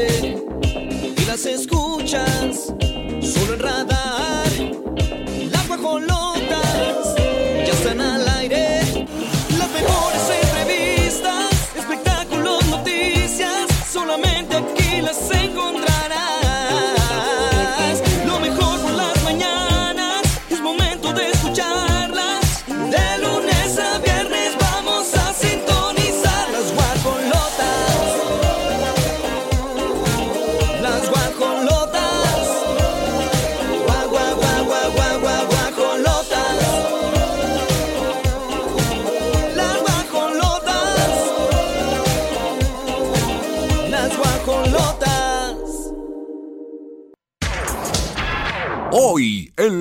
y las escuchas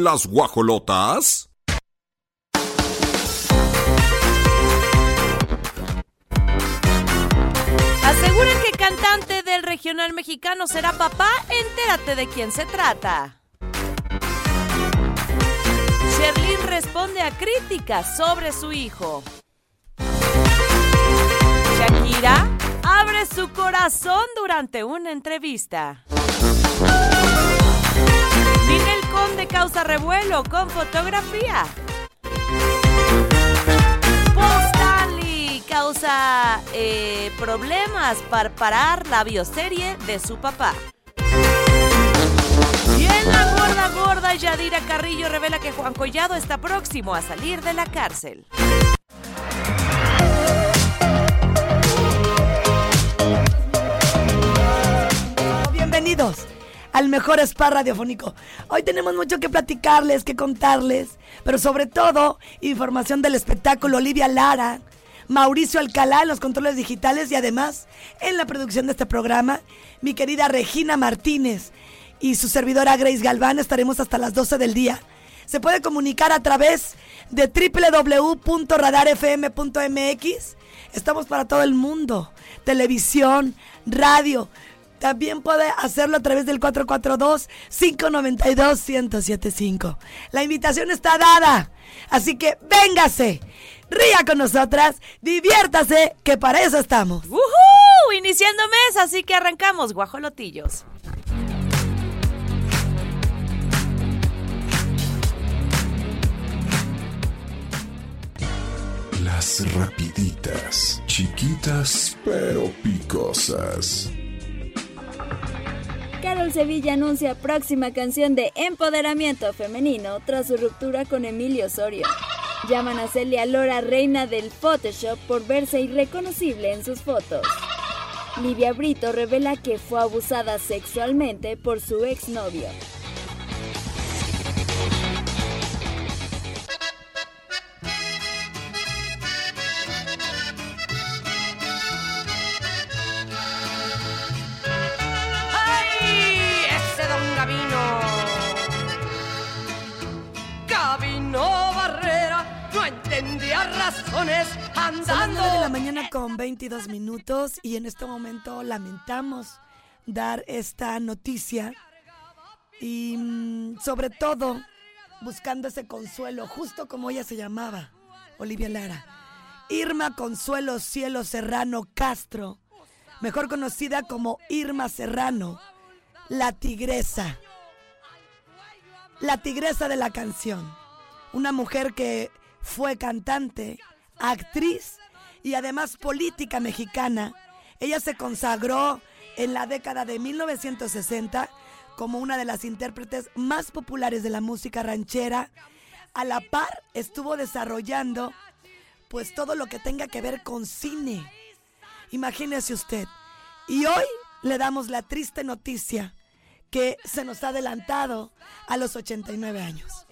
las guajolotas. Aseguran que cantante del regional mexicano será papá. Entérate de quién se trata. Sherlyn responde a críticas sobre su hijo. Shakira abre su corazón durante una entrevista. Conde causa revuelo con fotografía. Stanley causa eh, problemas para parar la bioserie de su papá. Y en la gorda gorda, Yadira Carrillo revela que Juan Collado está próximo a salir de la cárcel. Bienvenidos al mejor spa radiofónico. Hoy tenemos mucho que platicarles, que contarles, pero sobre todo información del espectáculo Olivia Lara, Mauricio Alcalá en los controles digitales y además en la producción de este programa, mi querida Regina Martínez y su servidora Grace Galván estaremos hasta las 12 del día. Se puede comunicar a través de www.radarfm.mx. Estamos para todo el mundo. Televisión, radio. También puede hacerlo a través del 442-592-1075. La invitación está dada. Así que véngase, ría con nosotras, diviértase, que para eso estamos. ¡Woohoo! Iniciando mes, así que arrancamos, guajolotillos. Las rapiditas, chiquitas pero picosas. Carol Sevilla anuncia próxima canción de empoderamiento femenino tras su ruptura con Emilio Osorio. Llaman a Celia Lora reina del Photoshop por verse irreconocible en sus fotos. Livia Brito revela que fue abusada sexualmente por su exnovio. Razones Son las andando. 9 de la mañana con 22 minutos y en este momento lamentamos dar esta noticia y mm, sobre todo buscando ese consuelo, justo como ella se llamaba, Olivia Lara. Irma Consuelo Cielo Serrano Castro, mejor conocida como Irma Serrano, la tigresa. La tigresa de la canción. Una mujer que fue cantante, actriz y además política mexicana. Ella se consagró en la década de 1960 como una de las intérpretes más populares de la música ranchera. A la par estuvo desarrollando pues todo lo que tenga que ver con cine. Imagínese usted. Y hoy le damos la triste noticia que se nos ha adelantado a los 89 años.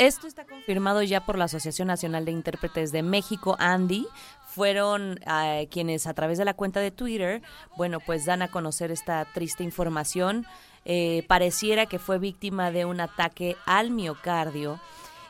Esto está confirmado ya por la Asociación Nacional de Intérpretes de México, Andy. Fueron eh, quienes a través de la cuenta de Twitter, bueno, pues dan a conocer esta triste información. Eh, pareciera que fue víctima de un ataque al miocardio.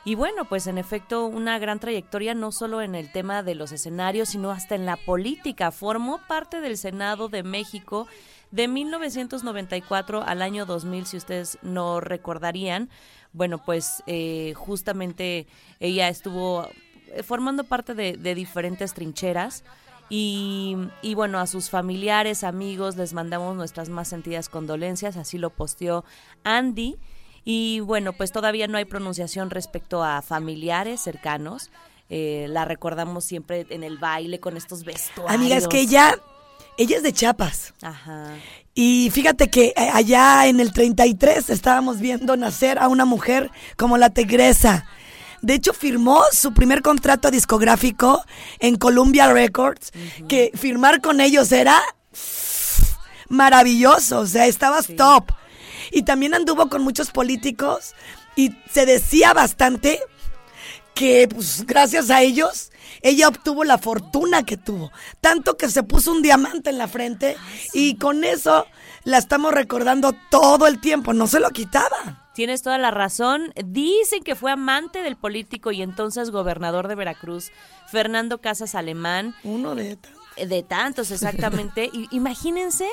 Y bueno, pues en efecto una gran trayectoria no solo en el tema de los escenarios, sino hasta en la política. Formó parte del Senado de México de 1994 al año 2000, si ustedes no recordarían. Bueno, pues eh, justamente ella estuvo eh, formando parte de, diferentes trincheras Y, y bueno, a sus familiares, amigos, les mandamos nuestras más sentidas condolencias, así lo posteó Andy. Y bueno, pues todavía no hay pronunciación respecto a familiares cercanos. Eh, la recordamos siempre en el baile con estos vestuarios. Amiga, es que ella, ella es de Chiapas. Ajá. Y fíjate que eh, allá en el 33 estábamos viendo nacer a una mujer como la Tigresa. De hecho, firmó su primer contrato discográfico en Columbia Records, que firmar con ellos era maravilloso, o sea, estabas top. Y también anduvo con muchos políticos y se decía bastante que pues gracias a ellos ella obtuvo la fortuna que tuvo, tanto que se puso un diamante en la frente y con eso la estamos recordando todo el tiempo, no se lo quitaba. Tienes toda la razón. Dicen que fue amante del político y entonces gobernador de Veracruz, Fernando Casas Alemán. Uno de Eh, De tantos, exactamente. y, imagínense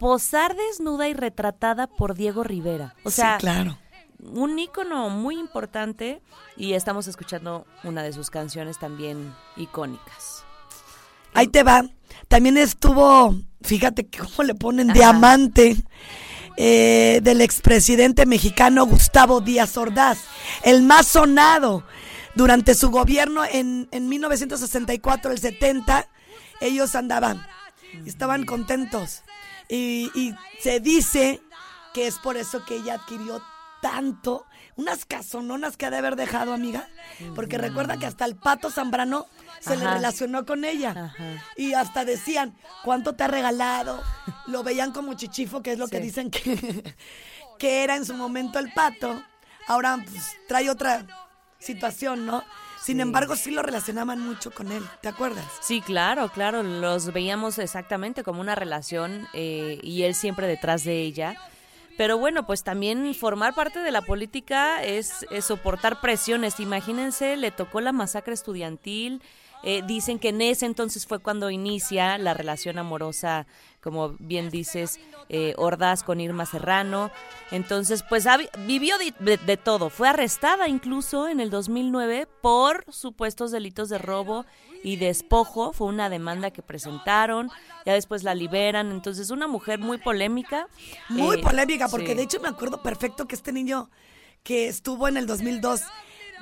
posar desnuda y retratada por Diego Rivera. O sea, sí, claro. Un ícono muy importante y estamos escuchando una de sus canciones también icónicas. Ahí te va. También estuvo, fíjate que cómo le ponen Ajá. diamante eh, del expresidente mexicano Gustavo Díaz Ordaz, el más sonado durante su gobierno en, en 1964, el 70. Ellos andaban, estaban contentos. Y, y se dice que es por eso que ella adquirió tanto, unas casononas que ha de haber dejado, amiga. Porque recuerda que hasta el pato Zambrano se le relacionó con ella. Ajá. Y hasta decían, ¿cuánto te ha regalado? Lo veían como chichifo, que es lo que dicen que, que era en su momento el pato. Ahora pues, trae otra situación, ¿no? Sin embargo, sí lo relacionaban mucho con él, ¿te acuerdas? Sí, claro, claro, los veíamos exactamente como una relación eh, y él siempre detrás de ella. Pero bueno, pues también formar parte de la política es, es soportar presiones. Imagínense, le tocó la masacre estudiantil. Eh, dicen que en ese entonces fue cuando inicia la relación amorosa, como bien dices, eh, Ordaz con Irma Serrano. Entonces, pues ha vivió de, de- de todo. Fue arrestada incluso en el 2009 por supuestos delitos de robo y despojo. Fue una demanda que presentaron. Ya después la liberan. Entonces, una mujer muy polémica. Muy Eh, polémica, porque sí. de hecho me acuerdo perfecto que este niño que estuvo en el 2002,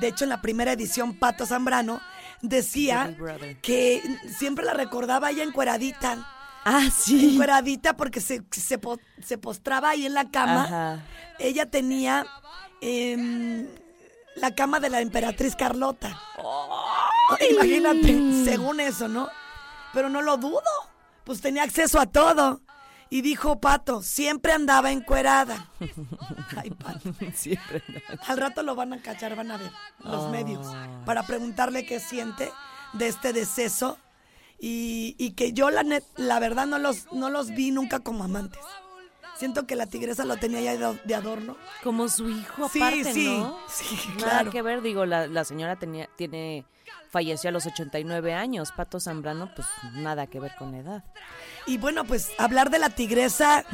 de hecho en la primera edición, Pato Zambrano, decía que siempre la recordaba ella encueradita. Ah, sí. Encueradita porque se, se, po- se postraba ahí en la cama. Ajá. Ella tenía em, la cama de la emperatriz Carlota. Imagínate, según eso, ¿no? Pero no lo dudo. Pues tenía acceso a todo. Y dijo Pato, siempre andaba encuerada. Ay, Pato. Siempre. Al rato lo van a cachar, van a ver los medios, para preguntarle qué siente de este deceso. Y, y que yo, la, net- la verdad, no los, no los vi nunca como amantes. Siento que la tigresa lo tenía ya de, adorno. Como su hijo aparte, sí, ¿no? sí, Nada claro. que ver, digo, la, la señora tenía, tiene, falleció a los 89 años. Pato Zambrano, pues nada que ver con la edad. Y bueno, pues hablar de la tigresa,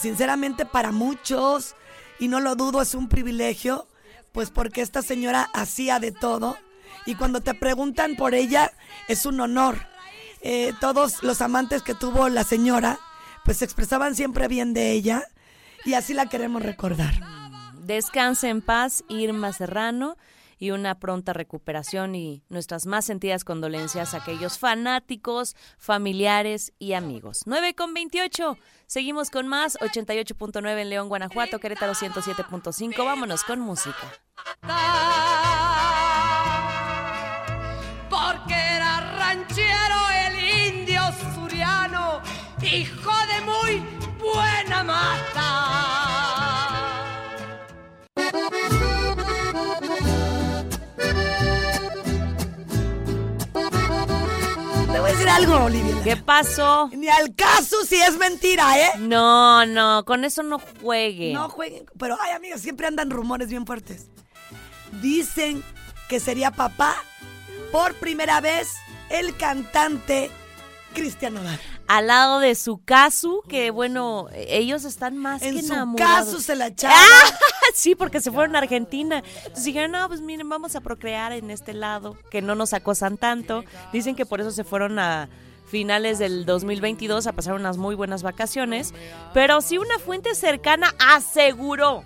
sinceramente para muchos, y no lo dudo, es un privilegio, pues porque esta señora hacía de todo. Y cuando te preguntan por ella, es un honor. Eh, todos los amantes que tuvo la señora, pues se expresaban siempre bien de ella, y así la queremos recordar. Descanse en paz, Irma Serrano, y una pronta recuperación y nuestras más sentidas condolencias a aquellos fanáticos, familiares y amigos. 9 con 28. Seguimos con más. 88.9 en León, Guanajuato, Querétaro 107.5. Vámonos con música. Hijo de muy buena mata. Te voy a decir algo, Olivia. ¿Qué pasó? Ni al caso si es mentira, ¿eh? No, no, con eso no juegue. No jueguen, pero ay, amigas, siempre andan rumores bien fuertes. Dicen que sería papá por primera vez el cantante Cristian Nodal. Al lado de su casu, que bueno, ellos están más En que su enamorados. caso se la. Ah, sí, porque se fueron a Argentina. Entonces dijeron, no, pues miren, vamos a procrear en este lado, que no nos acosan tanto. Dicen que por eso se fueron a finales del 2022 a pasar unas muy buenas vacaciones, pero sí una fuente cercana aseguró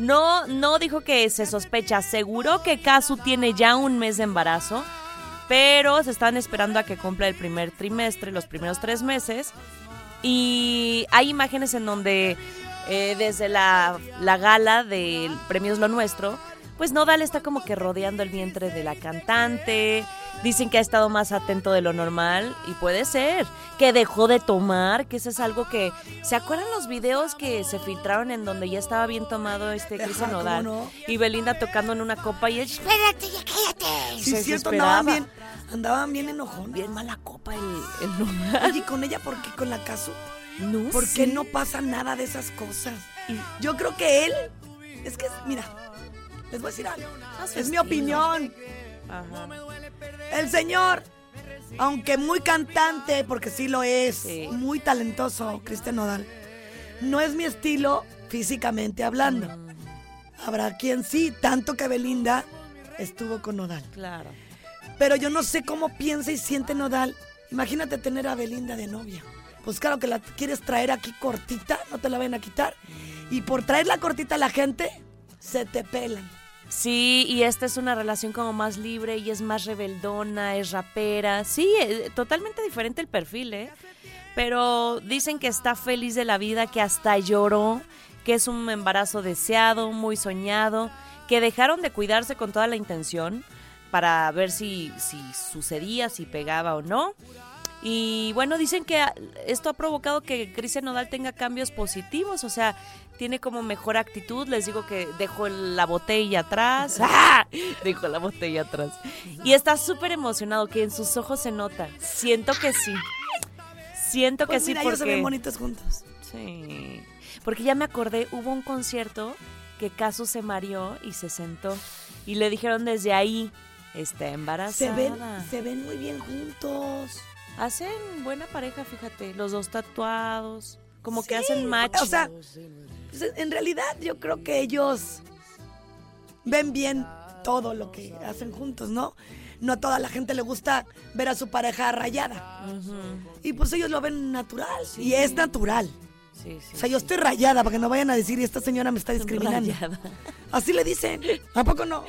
no, no dijo que se sospecha, aseguró que Kazu tiene ya un mes de embarazo, pero se están esperando a que cumpla el primer trimestre, los primeros tres meses. Y hay imágenes en donde eh, desde la, la gala del Premios Lo Nuestro, pues Nodal está como que rodeando el vientre de la cantante. Dicen que ha estado más atento de lo normal y puede ser que dejó de tomar, que eso es algo que... ¿Se acuerdan los videos que se filtraron en donde ya estaba bien tomado este Cristian Ajá, ¿cómo Nodal? no? Y Belinda tocando en una copa y él, espérate, ya cállate. Sí, se cierto, bien, andaban bien enojones. Bien mala copa el, el Nodal. Oye, con ella, ¿por qué con la Casu? No ¿Por sé. qué no pasa nada de esas cosas? Yo creo que él, es que, mira, les voy a decir algo. A su Es mi opinión. Ajá. El señor, aunque muy cantante, porque sí lo es, Sí. muy talentoso, Cristian Nodal, no es mi estilo físicamente hablando. Habrá quien sí, tanto que Belinda estuvo con Nodal. Claro. Pero yo no sé cómo piensa y siente Nodal. Imagínate tener a Belinda de novia. Pues claro que la quieres traer aquí cortita, no te la van a quitar. Y por traerla cortita a la gente, se te pelan. Sí, y esta es una relación como más libre y es más rebeldona, es rapera. Sí, eh, totalmente diferente el perfil, ¿eh? Pero dicen que está feliz de la vida, que hasta lloró, que es un embarazo deseado, muy soñado, que dejaron de cuidarse con toda la intención para ver si, si sucedía, si pegaba o no. Y bueno, dicen que esto ha provocado que Cristian Nodal tenga cambios positivos, o sea, tiene como mejor actitud. Les digo que dejó la botella atrás. ¡Ah! Dejó la botella atrás. Y está súper emocionado, que en sus ojos se nota. Siento que sí. Siento que Pues sí, mira, ellos se ven porque. bonitos juntos. Sí. Porque ya me acordé, hubo un concierto que Casu se mareó y se sentó. Y le dijeron desde ahí, está Se embarazada. ven, se ven muy bien juntos. Hacen buena pareja, fíjate, los dos tatuados, como que hacen match. O sea, pues, en realidad yo creo que ellos ven bien todo lo que hacen juntos, ¿no? No a toda la gente le gusta ver a su pareja rayada. Y pues ellos lo ven natural. Y es natural. Sí, sí, O sea, yo sí. estoy rayada para que no vayan a decir, y esta señora me está discriminando. Rayada. Así le dicen. ¿A poco no?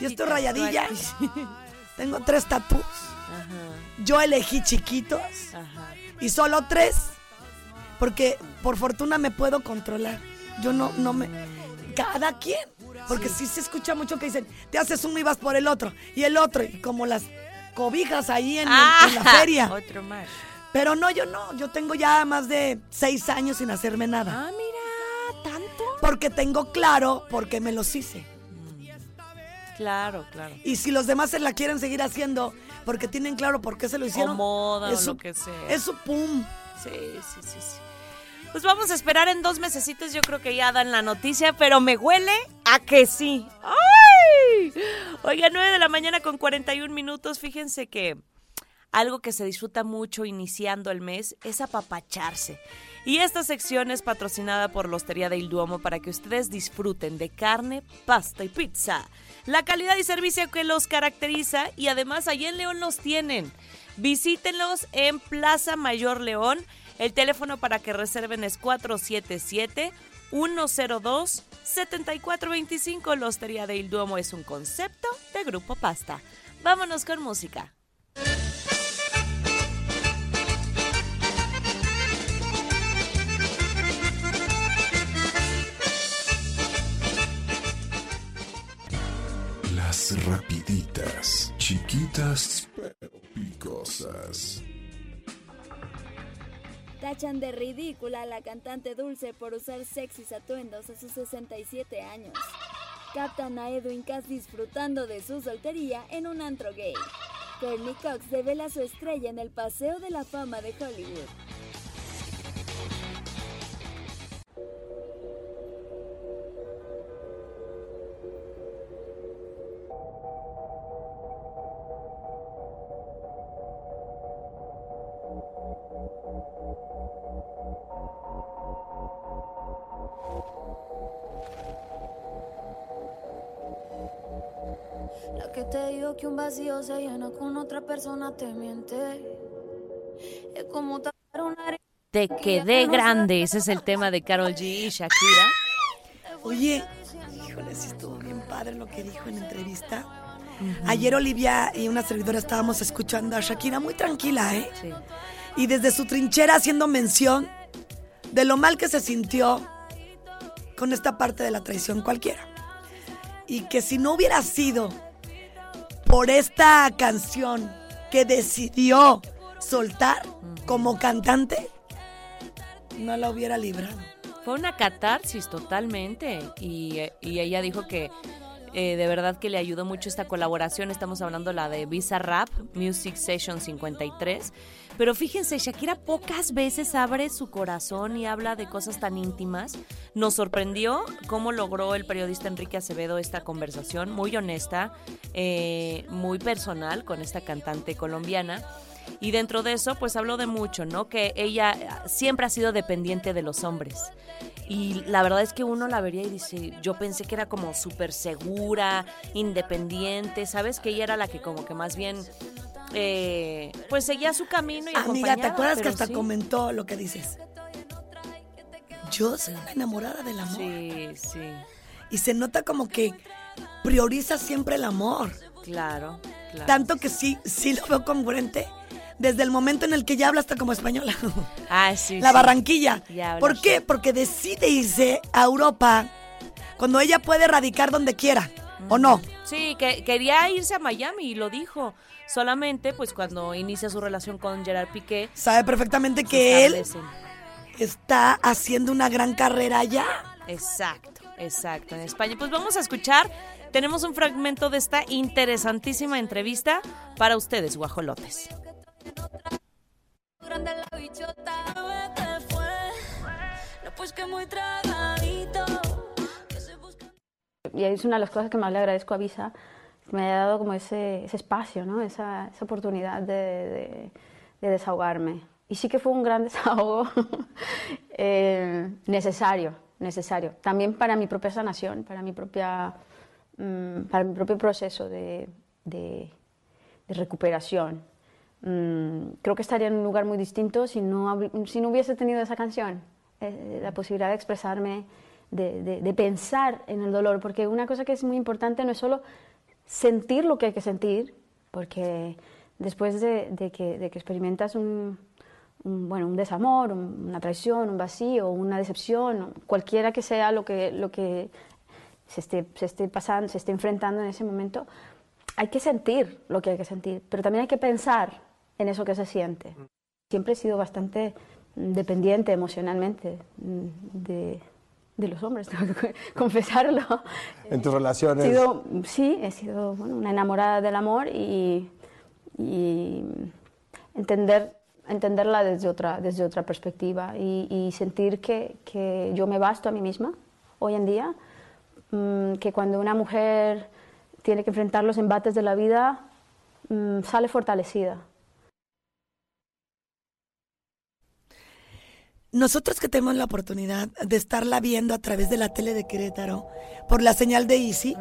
Yo estoy rayadilla. Sí. Tengo tres tatús. Yo elegí chiquitos ajá. y solo tres. Porque por fortuna me puedo controlar. Yo no, no me. Cada quien. Porque sí. se escucha mucho que dicen, te haces uno y vas por el otro. Y el otro. Y como las cobijas ahí en, en la Ah, feria. Otro más. Pero no, yo no. Yo tengo ya más de seis años sin hacerme nada. Ah, mira, tanto. Porque tengo claro por qué me los hice. Claro, claro. Y si los demás se la quieren seguir haciendo porque tienen claro por qué se lo hicieron. moda o es su- lo que sea. Es su pum. Sí, sí, sí, sí. Pues vamos a esperar en dos mesecitos, yo creo que ya dan la noticia, pero me huele a que sí. ¡Ay! Oiga, 9 de la mañana con 41 minutos, fíjense que algo que se disfruta mucho iniciando el mes es apapacharse. Y esta sección es patrocinada por la Hostería del Duomo para que ustedes disfruten de carne, pasta y pizza. La calidad y servicio que los caracteriza y además allí en León los tienen. Visítenlos en Plaza Mayor León. El teléfono para que reserven es 477-102-7425. La Hostería del Duomo es un concepto de Grupo Pasta. Vámonos con música. Rapiditas, chiquitas pero picosas. Tachan de ridícula a la cantante Dulce por usar sexys atuendos a sus 67 años. Captan a Edwin Cass disfrutando de su soltería en un antro gay. Courtney Cox devela su estrella en el Paseo de la Fama de Hollywood. La que te dijo que un vacío se llena con otra persona te miente. Te quedé grande, ese es el tema de Carol G y Shakira. Oye, híjole, sí estuvo bien padre lo que dijo en entrevista. Ayer Olivia y una servidora estábamos escuchando a Shakira muy tranquila, ¿eh? Sí. Y desde su trinchera haciendo mención de lo mal que se sintió con esta parte de la traición cualquiera. Y que si no hubiera sido por esta canción que decidió soltar como cantante, no la hubiera librado. Fue una catarsis totalmente y, y ella dijo que eh, de verdad que le ayudó mucho esta colaboración. Estamos hablando la de Visa Rap Music Session 53. Pero fíjense, Shakira pocas veces abre su corazón y habla de cosas tan íntimas. Nos sorprendió cómo logró el periodista Enrique Acevedo esta conversación, muy honesta, eh, muy personal con esta cantante colombiana. Y dentro de eso, pues habló de mucho, ¿no? Que ella siempre ha sido dependiente de los hombres. Y la verdad es que uno la vería y dice, yo pensé que era como súper segura, independiente, ¿sabes? Que ella era la que como que más bien, eh, pues seguía su camino y Amiga, ¿te acuerdas que hasta sí. comentó lo que dices? Yo soy una enamorada del amor. Sí, sí, Y se nota como que prioriza siempre el amor. claro, claro. Tanto que sí, sí lo veo congruente desde el momento en el que ya habla hasta como española. Ah, sí, la sí. Barranquilla. Ya ¿Por qué? Porque decide irse a Europa cuando ella puede radicar donde quiera, ¿o no? Sí, que quería irse a Miami y lo dijo. Solamente, pues cuando inicia su relación con Gerard Piqué, Sabe perfectamente que él está haciendo una gran carrera allá. Exacto, exacto, en España. Pues vamos a escuchar, tenemos un fragmento de esta interesantísima entrevista para ustedes, guajolotes. Grande la bichota. Te fue. No, pues que muy tragadito. Y es una de las cosas que más le agradezco a Visa, que me haya dado como ese, ese espacio, ¿no? esa, esa oportunidad de, de- de desahogarme. Y sí que fue un gran desahogo eh, necesario, necesario. También para mi propia sanación, para mi, propia, mm, para mi propio proceso de- de recuperación. Mm, creo que estaría en un lugar muy distinto si no, si no hubiese tenido esa canción, eh, la posibilidad de expresarme, de, de- de pensar en el dolor, porque una cosa que es muy importante no es solo sentir lo que hay que sentir, porque después de, de que, que experimentas un, un, bueno, un desamor, un- una traición, un vacío, una decepción, cualquiera que sea lo que, lo que se esté, se esté pasando, se esté enfrentando en ese momento, hay que sentir lo que hay que sentir, pero también hay que pensar en eso que se siente. Siempre he sido bastante mm, dependiente emocionalmente mm, de, de los hombres, tengo que confesarlo. En tus He relaciones. sido, sí, he sido bueno, una enamorada del amor y, y entender, entenderla desde otra, desde otra perspectiva y, y sentir que, que yo me basto a mí misma hoy en día, mm, que cuando una mujer tiene que enfrentar los embates de la vida, mm, sale fortalecida. Nosotros que tenemos la oportunidad de estarla viendo a través de la tele de Querétaro, por la señal de Easy,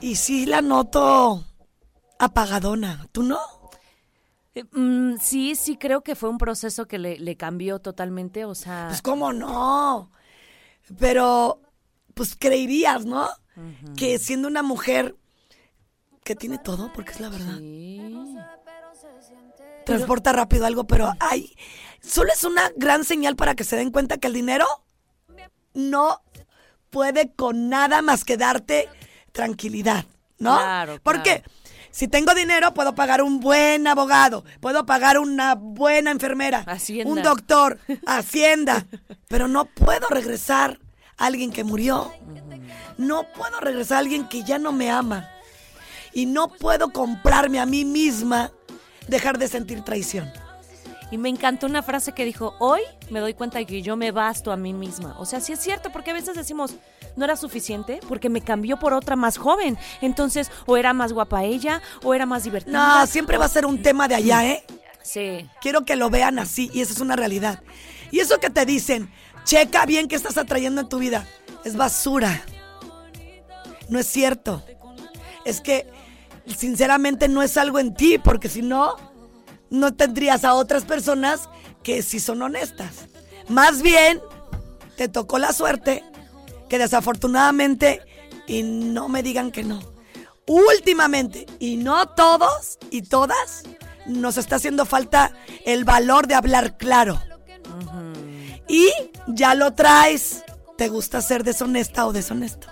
y sí la noto apagadona, ¿tú no? Eh, mm, sí, sí, creo que fue un proceso que le, le cambió totalmente, o sea... Pues cómo no, pero pues creerías, ¿no? Que siendo una mujer que tiene todo, porque es la verdad, sí. transporta rápido algo, pero ay, solo es una gran señal para que se den cuenta que el dinero no puede con nada más que darte tranquilidad, ¿no? Claro, Porque claro. si tengo dinero puedo pagar un buen abogado, puedo pagar una buena enfermera, Hacienda. un doctor, hacienda, pero no puedo regresar a alguien que murió. No puedo regresar a alguien que ya no me ama. Y no puedo comprarme a mí misma dejar de sentir traición. Y me encantó una frase que dijo, hoy me doy cuenta de que yo me basto a mí misma. O sea, sí es cierto, porque a veces decimos, no era suficiente, porque me cambió por otra más joven. Entonces, o era más guapa ella, o era más divertida. No, siempre va a ser un tema de allá, ¿eh? Sí, Quiero que lo vean así y esa es una realidad. Y eso que te dicen, checa bien qué estás atrayendo en tu vida, es basura. No es cierto. Es que sinceramente no es algo en ti, porque si no, no tendrías a otras personas que sí son honestas. Más bien, te tocó la suerte que desafortunadamente, y no me digan que no, últimamente, y no todos y todas, nos está haciendo falta el valor de hablar claro. Y ya lo traes. ¿Te gusta ser deshonesta o deshonesto?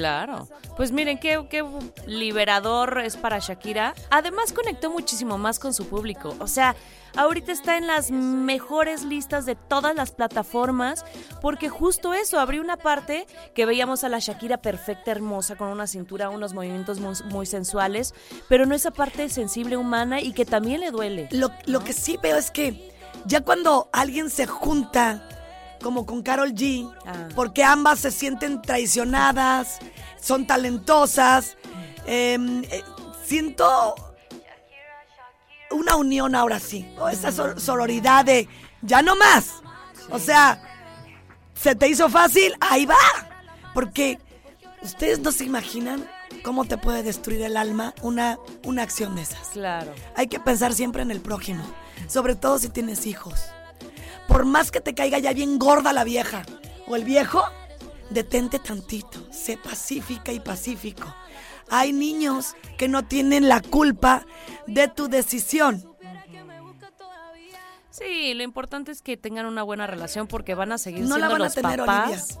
Claro. Pues miren, qué, qué liberador es para Shakira. Además conectó muchísimo más con su público. O sea, ahorita está en las mejores listas de todas las plataformas porque justo eso, abrió una parte que veíamos a la Shakira perfecta, hermosa, con una cintura, unos movimientos muy, muy sensuales, pero no esa parte sensible, humana y que también le duele. Lo, lo que sí veo es que ya cuando alguien se junta como con Carol G, Ah. porque ambas se sienten traicionadas, son talentosas, em, eh, siento una unión ahora sí, o esa sor- sororidad de ya no más. O sea, se te hizo fácil, ahí va. Porque ustedes no se imaginan cómo te puede destruir el alma una, una acción de esas. Claro. Hay que pensar siempre en el prójimo, sobre todo si tienes hijos. Por más que te caiga ya bien gorda la vieja o el viejo, detente tantito, sé pacífica y pacífico. Hay niños que no tienen la culpa de tu decisión. Sí, lo importante es que tengan una buena relación porque van a seguir No la siendo van a tener, papás.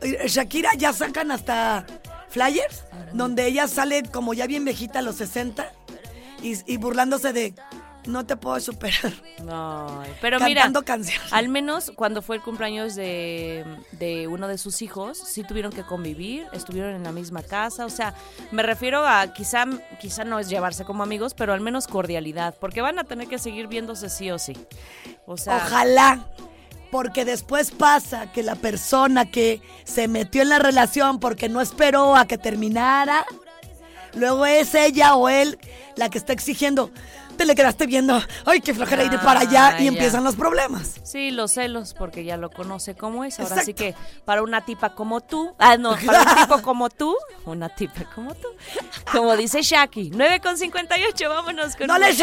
Olivia. Eh, Shakira ya sacan hasta flyers donde ella sale como ya bien viejita a los 60 y, y burlándose de no te puedo superar. No, pero mira, Cantando canciones. al menos cuando fue el cumpleaños de, de uno de sus hijos, sí tuvieron que convivir, estuvieron en la misma casa, o sea, me refiero a quizá, quizá no es llevarse como amigos, pero al menos cordialidad, porque van a tener que seguir viéndose sí o sí. O sea, Ojalá. Porque después pasa que la persona que se metió en la relación porque no esperó a que terminara, luego es ella o él la que está exigiendo. Te le quedaste viendo, ay, qué flojera ir para allá Ah, y ya. empiezan los problemas. Sí, los celos, porque ya lo conoce cómo es. Ahora sí Exacto. que para una tipa como tú, ah, no, para un tipo como tú, una tipa como tú, como dice Shaki, 9 con 58, vámonos con ¡No le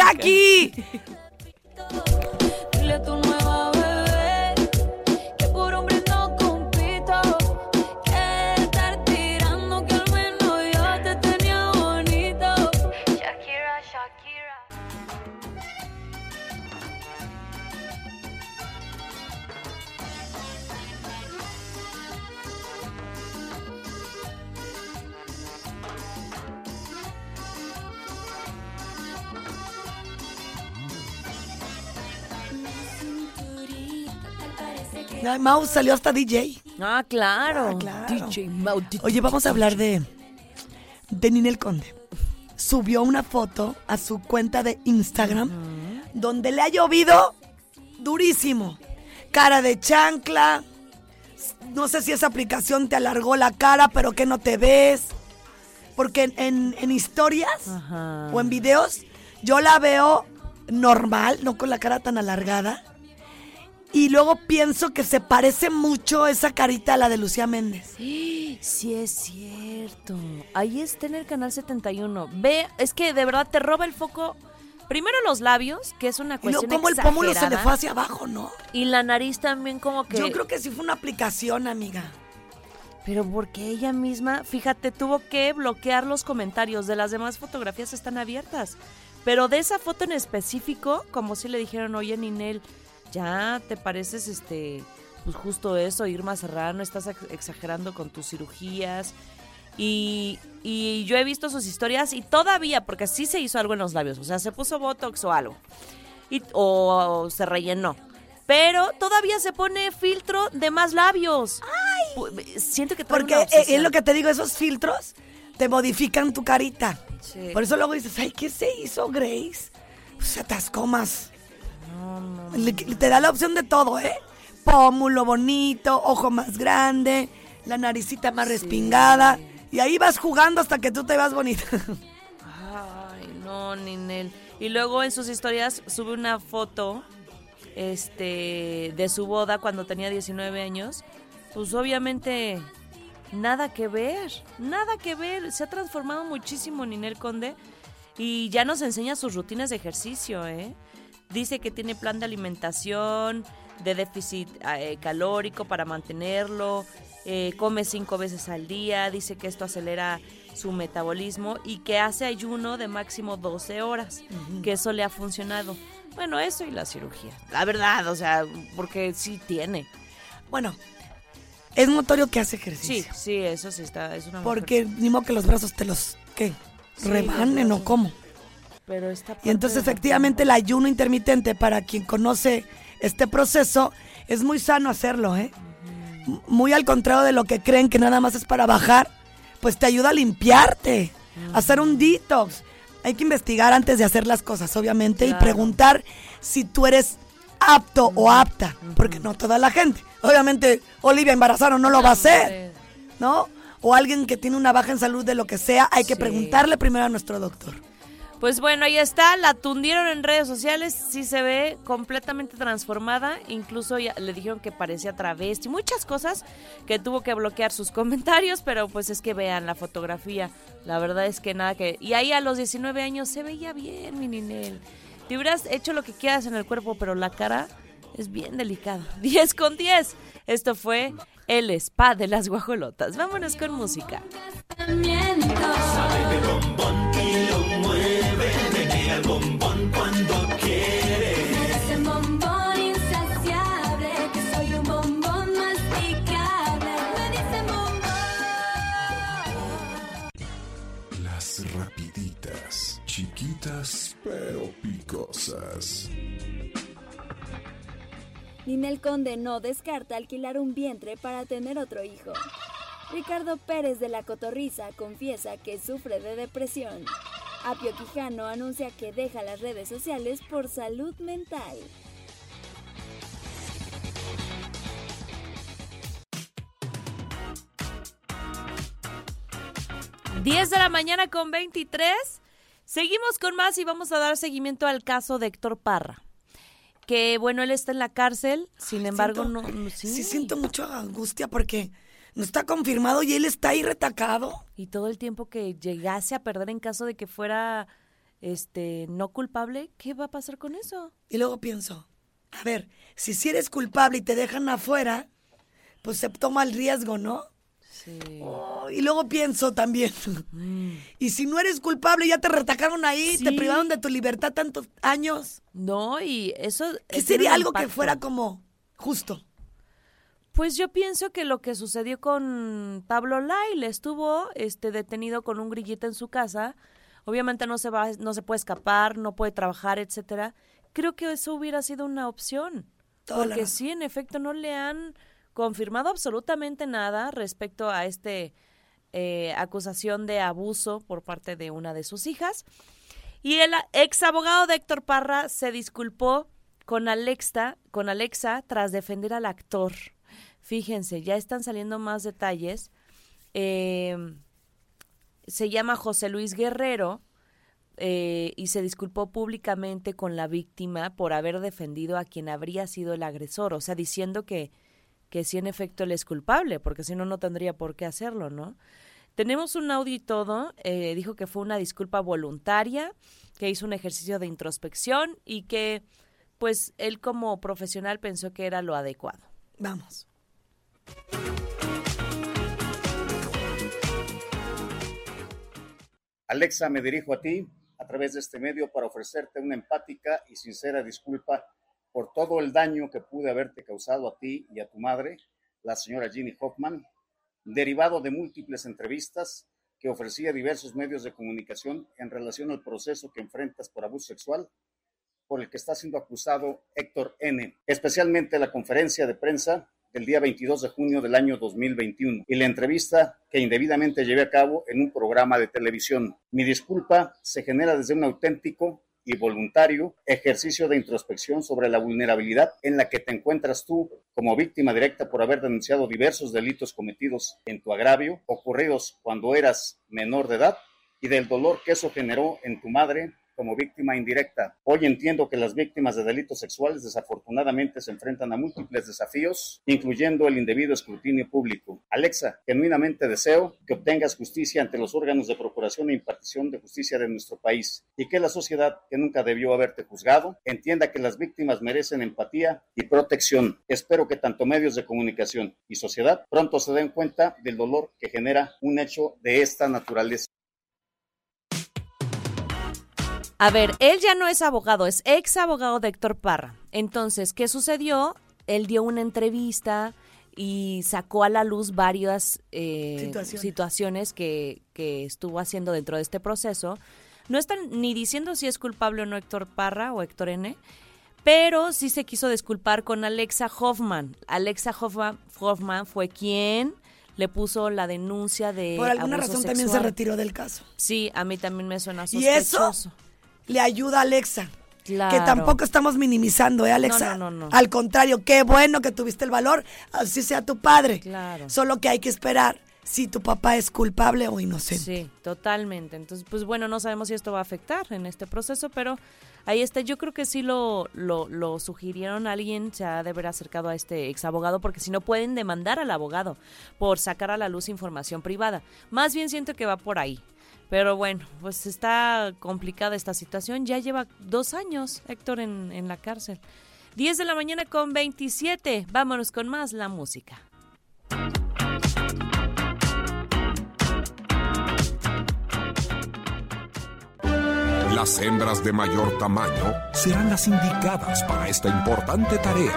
Mau salió hasta DJ. Ah, claro. Ah, claro. DJ Mau. Oye, vamos a hablar de, de Ninel Conde. Subió una foto a su cuenta de Instagram donde le ha llovido durísimo. Cara de chancla. No sé si esa aplicación te alargó la cara, pero que no te ves. Porque en, en- en historias o en videos yo la veo normal, no con la cara tan alargada. Y luego pienso que se parece mucho esa carita a la de Lucía Méndez. Sí, es cierto. Ahí está en el canal 71. Ve, es que de verdad te roba el foco. Primero los labios, que es una Y cuestión luego como el pómulo se le fue hacia abajo, ¿no? Y la nariz también como que... Yo creo que sí fue una aplicación, amiga. Pero porque ella misma, fíjate, tuvo que bloquear los comentarios. De las demás fotografías están abiertas. Pero de esa foto en específico, como si le dijeron, oye, Ninel, ya te pareces, este, pues justo eso, Irma Serrano, estás ex- exagerando con tus cirugías. Y, y yo he visto sus historias y todavía, porque sí se hizo algo en los labios, o sea, se puso Botox o algo. Y, o, se rellenó. Pero todavía se pone filtro de más labios. Pu- Siento que Porque eh, es lo que te digo, esos filtros te modifican tu carita. Sí. Por eso luego dices, ay, ¿qué se hizo, Grace? Pues se atascó más. Le- te da la opción de todo, ¿eh? Pómulo bonito, ojo más grande, la naricita más respingada. Y ahí vas jugando hasta que tú te vas bonita. Ay, no, Ninel. Y luego en sus historias sube una foto este de su boda cuando tenía 19 años. Pues obviamente nada que ver, nada que ver. Se ha transformado muchísimo Ninel Conde. Y ya nos enseña sus rutinas de ejercicio, ¿eh? Dice que tiene plan de alimentación, de déficit eh, calórico para mantenerlo, eh, come cinco veces al día, dice que esto acelera su metabolismo y que hace ayuno de máximo 12 horas, que eso le ha funcionado. Bueno, eso y la cirugía. La verdad, o sea, porque sí tiene. Bueno, es notorio que hace ejercicio. Sí, sí, eso sí está. Es una Porque ni modo que los brazos te los, ¿qué? Sí, ¿Rebanen o cómo? Pero esta Y entonces efectivamente el ayuno intermitente, para quien conoce este proceso, es muy sano hacerlo, ¿eh? Muy al contrario de lo que creen que nada más es para bajar, pues te ayuda a limpiarte, a hacer un detox. Hay que investigar antes de hacer las cosas, obviamente, y preguntar si tú eres apto o apta, porque no toda la gente. Obviamente, Olivia embarazada no lo va a hacer, ¿no? O alguien que tiene una baja en salud de lo que sea, hay que Sí. preguntarle primero a nuestro doctor. Pues bueno, ahí está, la tundieron en redes sociales, sí se ve completamente transformada, incluso le dijeron que parecía travesti, muchas cosas que tuvo que bloquear sus comentarios, pero pues es que vean la fotografía, la verdad es que nada que... Y ahí a los 19 años se veía bien, mi Ninel. Te hubieras hecho lo que quieras en el cuerpo, pero la cara es bien delicada. 10 con 10. Esto fue el spa de las guajolotas. Vámonos con música. Pero picosas. Ninel Conde no descarta alquilar un vientre para tener otro hijo. Ricardo Pérez de la Cotorriza confiesa que sufre de depresión. Apio Quijano anuncia que deja las redes sociales por salud mental. Diez 10 de la mañana con 23. Seguimos con más y vamos a dar seguimiento al caso de Héctor Parra. Que bueno, él está en la cárcel, sin embargo, Siento- no. no- sí. Sí siento mucha angustia porque no está confirmado y él está ahí retacado. Y todo el tiempo que llegase a perder en caso de que fuera este no culpable, ¿qué va a pasar con eso? Y luego pienso, a ver, si si eres culpable y te dejan afuera, pues se toma el riesgo, ¿no? Sí. Oh, y luego pienso también, y si no eres culpable, ya te retacaron ahí, te privaron de tu libertad tantos años, No, y eso. ¿qué tiene sería algo que fuera como justo? Pues yo pienso que lo que sucedió con Pablo Lyle estuvo este detenido con un grillete en su casa. Obviamente no se va, no se puede escapar, no puede trabajar, etcétera. Creo que eso hubiera sido una opción. Toda porque sí, en efecto, no le han confirmado absolutamente nada respecto a este eh, acusación de abuso por parte de una de sus hijas. Y el ex abogado de Héctor Parra se disculpó con Alexa, con Alexa tras defender al actor. Fíjense, ya están saliendo más detalles. Eh, se llama José Luis Guerrero eh, y se disculpó públicamente con la víctima por haber defendido a quien habría sido el agresor, o sea, diciendo que, que sí en efecto él es culpable, porque si no, no tendría por qué hacerlo, ¿no? Tenemos un audio y todo, eh, dijo que fue una disculpa voluntaria, que hizo un ejercicio de introspección y que pues él como profesional pensó que era lo adecuado. Vamos. Alexa, me dirijo a ti a través de este medio para ofrecerte una empática y sincera disculpa por todo el daño que pude haberte causado a ti y a tu madre, la señora Ginny Hoffman, derivado de múltiples entrevistas que ofrecí a diversos medios de comunicación en relación al proceso que enfrentas por abuso sexual por el que está siendo acusado Héctor N., especialmente la conferencia de prensa del día 22 de junio del año 2021 y la entrevista que indebidamente llevé a cabo en un programa de televisión. Mi disculpa se genera desde un auténtico y voluntario ejercicio de introspección sobre la vulnerabilidad en la que te encuentras tú como víctima directa por haber denunciado diversos delitos cometidos en tu agravio, ocurridos cuando eras menor de edad, y del dolor que eso generó en tu madre, como víctima indirecta. Hoy entiendo que las víctimas de delitos sexuales desafortunadamente se enfrentan a múltiples desafíos, incluyendo el indebido escrutinio público. Alexa, genuinamente deseo que obtengas justicia ante los órganos de procuración e impartición de justicia de nuestro país y que la sociedad, que nunca debió haberte juzgado, entienda que las víctimas merecen empatía y protección. Espero que tanto medios de comunicación y sociedad pronto se den cuenta del dolor que genera un hecho de esta naturaleza. A ver, él ya no es abogado, es ex abogado de Héctor Parra. Entonces, ¿qué sucedió? Él dio una entrevista y sacó a la luz varias eh, Situaciones. situaciones que, que estuvo haciendo dentro de este proceso. No están ni diciendo si es culpable o no Héctor Parra o Héctor N., pero sí se quiso disculpar con Alexa Hoffman. Alexa Hoffman, Hoffman fue quien le puso la denuncia de Por alguna abuso razón también se retiró del caso. Sí, a mí también me suena Y eso sospechoso. Le ayuda a Alexa. Claro. Que tampoco estamos minimizando, ¿eh, Alexa? No, no, no. Al contrario, qué bueno que tuviste el valor, así sea tu padre. Claro. Solo que hay que esperar si tu papá es culpable o inocente. Sí, totalmente. Entonces, pues bueno, no sabemos si esto va a afectar en este proceso, pero ahí está. Yo creo que sí lo, lo, lo sugirieron. Alguien se ha de haber acercado a este ex abogado, porque si no pueden demandar al abogado por sacar a la luz información privada. Más bien siento que va por ahí. Pero bueno, pues está complicada esta situación. Ya lleva dos años Héctor en, en la cárcel. 10 de la mañana con 27. Vámonos con más la música. Las hembras de mayor tamaño serán las indicadas para esta importante tarea.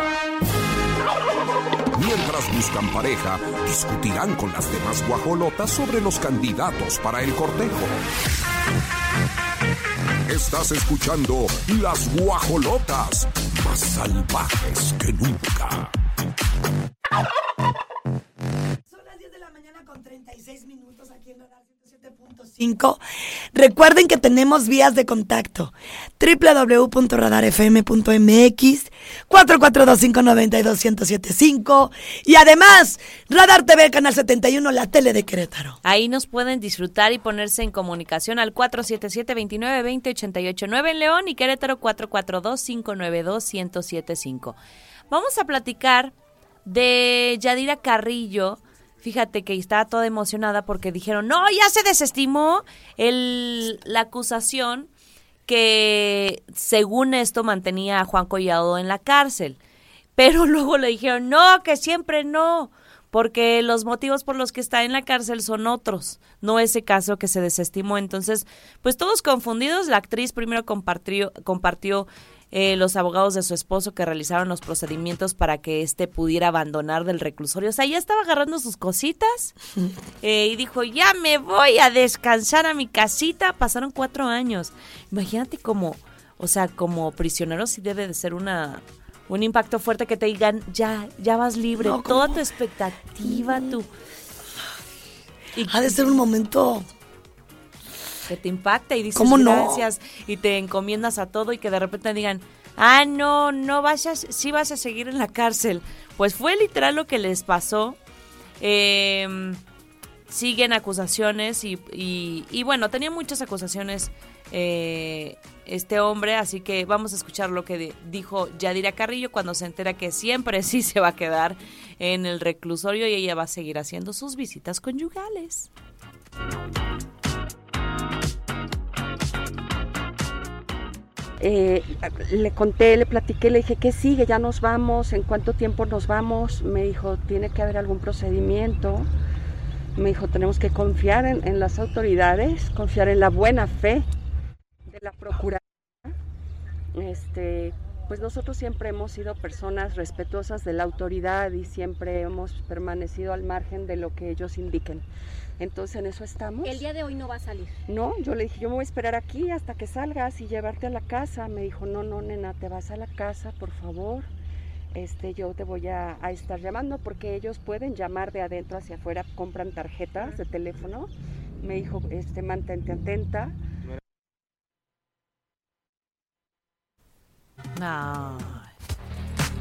Mientras buscan pareja, discutirán con las demás guajolotas sobre los candidatos para el cortejo. Estás escuchando Las Guajolotas, más salvajes que nunca. Son las 10 de la mañana con 36 minutos aquí en Radar 107.5. Recuerden que tenemos vías de contacto. www.radarfm.mx 442-592-1075 y además Radar TV Canal 71, la tele de Querétaro. Ahí nos pueden disfrutar y ponerse en comunicación al 477-2920-889 en León y Querétaro 442-592-1075. Vamos a platicar de Yadira Carrillo. Fíjate que estaba toda emocionada porque dijeron, no, ya se desestimó el, la acusación que según esto mantenía a Juan Collado en la cárcel. Pero luego le dijeron, no, que siempre no, porque los motivos por los que está en la cárcel son otros, no ese caso que se desestimó. Entonces, pues todos confundidos, la actriz primero compartió, compartió eh, los abogados de su esposo que realizaron los procedimientos para que éste pudiera abandonar del reclusorio. O sea, ya estaba agarrando sus cositas eh, y dijo, ya me voy a descansar a mi casita. Pasaron cuatro años. Imagínate como, o sea, como prisionero sí debe de ser una... Un impacto fuerte que te digan, ya, ya vas libre, No, toda ¿cómo? tu expectativa, tu... Y Ha de ser un momento que te impacta y dices ¿Cómo no? gracias y te encomiendas a todo y que de repente digan, ah, no, no vas a, sí vas a seguir en la cárcel. Pues fue literal lo que les pasó. Eh, siguen acusaciones y, y, y bueno, tenía muchas acusaciones eh, este hombre, así que vamos a escuchar lo que de- dijo Yadira Carrillo cuando se entera que siempre sí se va a quedar en el reclusorio y ella va a seguir haciendo sus visitas conyugales. Eh, le conté, le platiqué, le dije, ¿qué sigue? Ya nos vamos, ¿en cuánto tiempo nos vamos? Me dijo, tiene que haber algún procedimiento. Me dijo, tenemos que confiar en, en las autoridades, confiar en la buena fe de la Procuraduría. Este, pues nosotros siempre hemos sido personas respetuosas de la autoridad y siempre hemos permanecido al margen de lo que ellos indiquen. Entonces en eso estamos. El día de hoy no va a salir. No, yo le dije, yo me voy a esperar aquí hasta que salgas y llevarte a la casa. Me dijo, no, no, nena, te vas a la casa, por favor. Este, yo te voy a, a estar llamando porque ellos pueden llamar de adentro hacia afuera, compran tarjetas de teléfono. Me dijo, este, mantente atenta. Ay,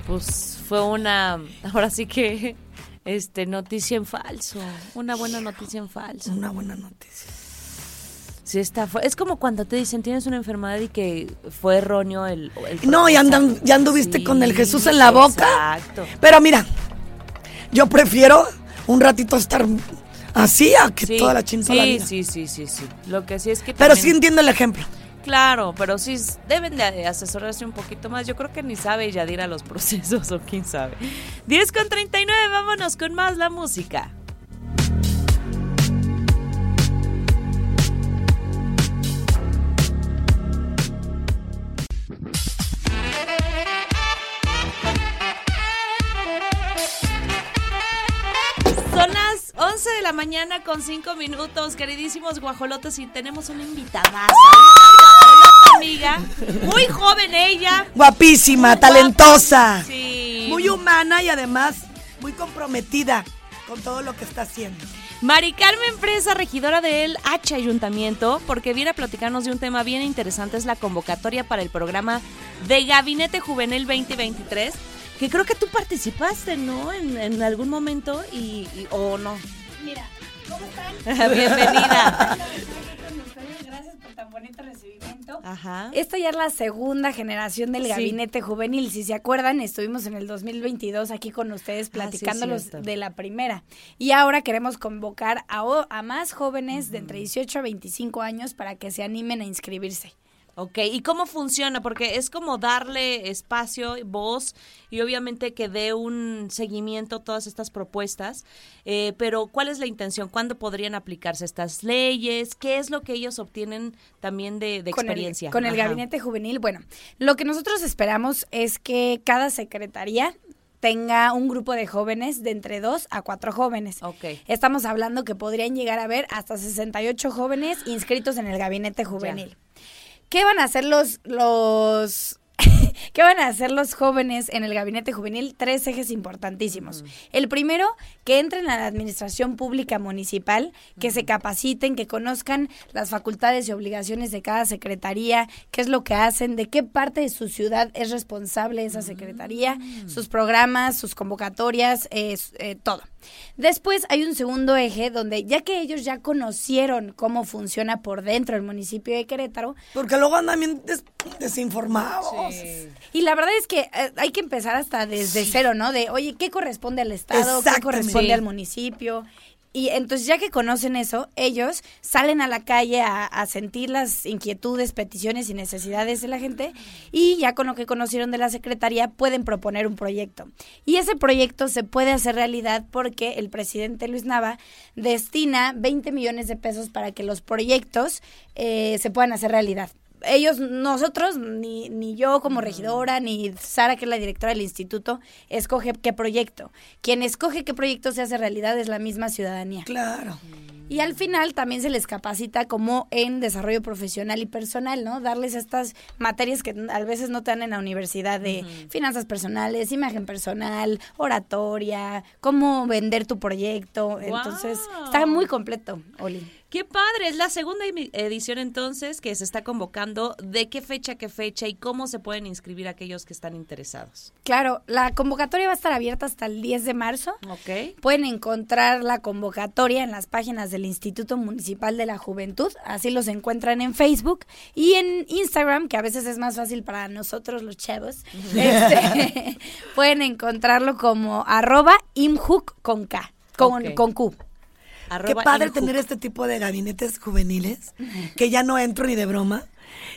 pues fue una, ahora sí que, este, noticia en falso, una buena noticia en falso. una buena noticia. Sí, está. Es como cuando te dicen tienes una enfermedad y que fue erróneo el. el No, y andan, ya anduviste con el Jesús en la boca. Exacto. Pero mira, yo prefiero un ratito estar así a que Sí, toda la chinta la sí, sí, sí, sí, sí. Lo que sí es que. Pero sí entiendo el ejemplo. Claro, pero sí deben de asesorarse un poquito más. Yo creo que ni sabe Yadir a los procesos o quién sabe. 10 con 39, vámonos con más la música. La mañana con 5 minutos, queridísimos guajolotes, y tenemos una invitada. Una amiga, muy joven ella. Guapísima, Muy talentosa. sí. Muy humana y además muy comprometida con todo lo que está haciendo. Mari Carmen Fresa, regidora del H Ayuntamiento, porque viene a platicarnos de un tema bien interesante, es la convocatoria para el programa de Gabinete Juvenil 2023, que creo que tú participaste, ¿no? En, en algún momento y, y- o no. Mira, ¿cómo están? Bienvenida. Gracias por tan bonito recibimiento. Ajá. Esta ya es la segunda generación del Sí. gabinete juvenil. Si se acuerdan, estuvimos en el 2022 aquí con ustedes platicándolos cierto. de la primera. Y ahora queremos convocar a, o- a más jóvenes de entre 18 a 25 años para que se animen a inscribirse. Ok, ¿y cómo funciona? Porque es como darle espacio, voz y obviamente que dé un seguimiento a todas estas propuestas, eh, pero ¿cuál es la intención? ¿Cuándo podrían aplicarse estas leyes? ¿Qué es lo que ellos obtienen también de, de con el- experiencia? con el gabinete juvenil, bueno, lo que nosotros esperamos es que cada secretaría tenga un grupo de jóvenes de entre dos a cuatro jóvenes. Ok. Estamos hablando que podrían llegar a ver hasta 68 jóvenes inscritos en el gabinete juvenil. ¿Qué van a hacer los los ¿Qué van a hacer los jóvenes en el gabinete juvenil? Tres ejes importantísimos. El primero, que entren a la administración pública municipal, que se capaciten, que conozcan las facultades y obligaciones de cada secretaría, qué es lo que hacen, de qué parte de su ciudad es responsable esa secretaría, sus programas, sus convocatorias, eh, eh, todo. Después hay un segundo eje donde ya que ellos ya conocieron cómo funciona por dentro el municipio de Querétaro, Porque luego andan bien des- desinformados. y la verdad es que eh, hay que empezar hasta desde cero, ¿no? De, oye, ¿qué corresponde al Estado? ¿Qué corresponde Sí. al municipio? Y entonces ya que conocen eso, ellos salen a la calle a, sentir las inquietudes, peticiones y necesidades de la gente y ya con lo que conocieron de la Secretaría pueden proponer un proyecto. Y ese proyecto se puede hacer realidad porque el presidente Luis Nava destina 20 millones de pesos para que los proyectos eh, se puedan hacer realidad ellos, nosotros, ni, ni yo como regidora, ni Sara, que es la directora del instituto, escoge qué proyecto. Quien escoge qué proyecto se hace realidad es la misma ciudadanía. Claro. Y al final también se les capacita como en desarrollo profesional y personal, ¿no? Darles estas materias que a veces no te dan en la universidad de finanzas personales, imagen personal, oratoria, cómo vender tu proyecto. Entonces, está muy completo, Oli. Qué padre, es la segunda edición entonces que se está convocando. ¿De qué fecha, qué fecha y cómo se pueden inscribir aquellos que están interesados? Claro, la convocatoria va a estar abierta hasta el 10 de marzo. Ok. Pueden encontrar la convocatoria en las páginas del Instituto Municipal de la Juventud, así los encuentran en Facebook y en Instagram, que a veces es más fácil para nosotros los chavos. este, pueden encontrarlo como arroba imhook con K, con, Ok. con Q. Qué padre tener este tipo de gabinetes juveniles que ya no entro ni de broma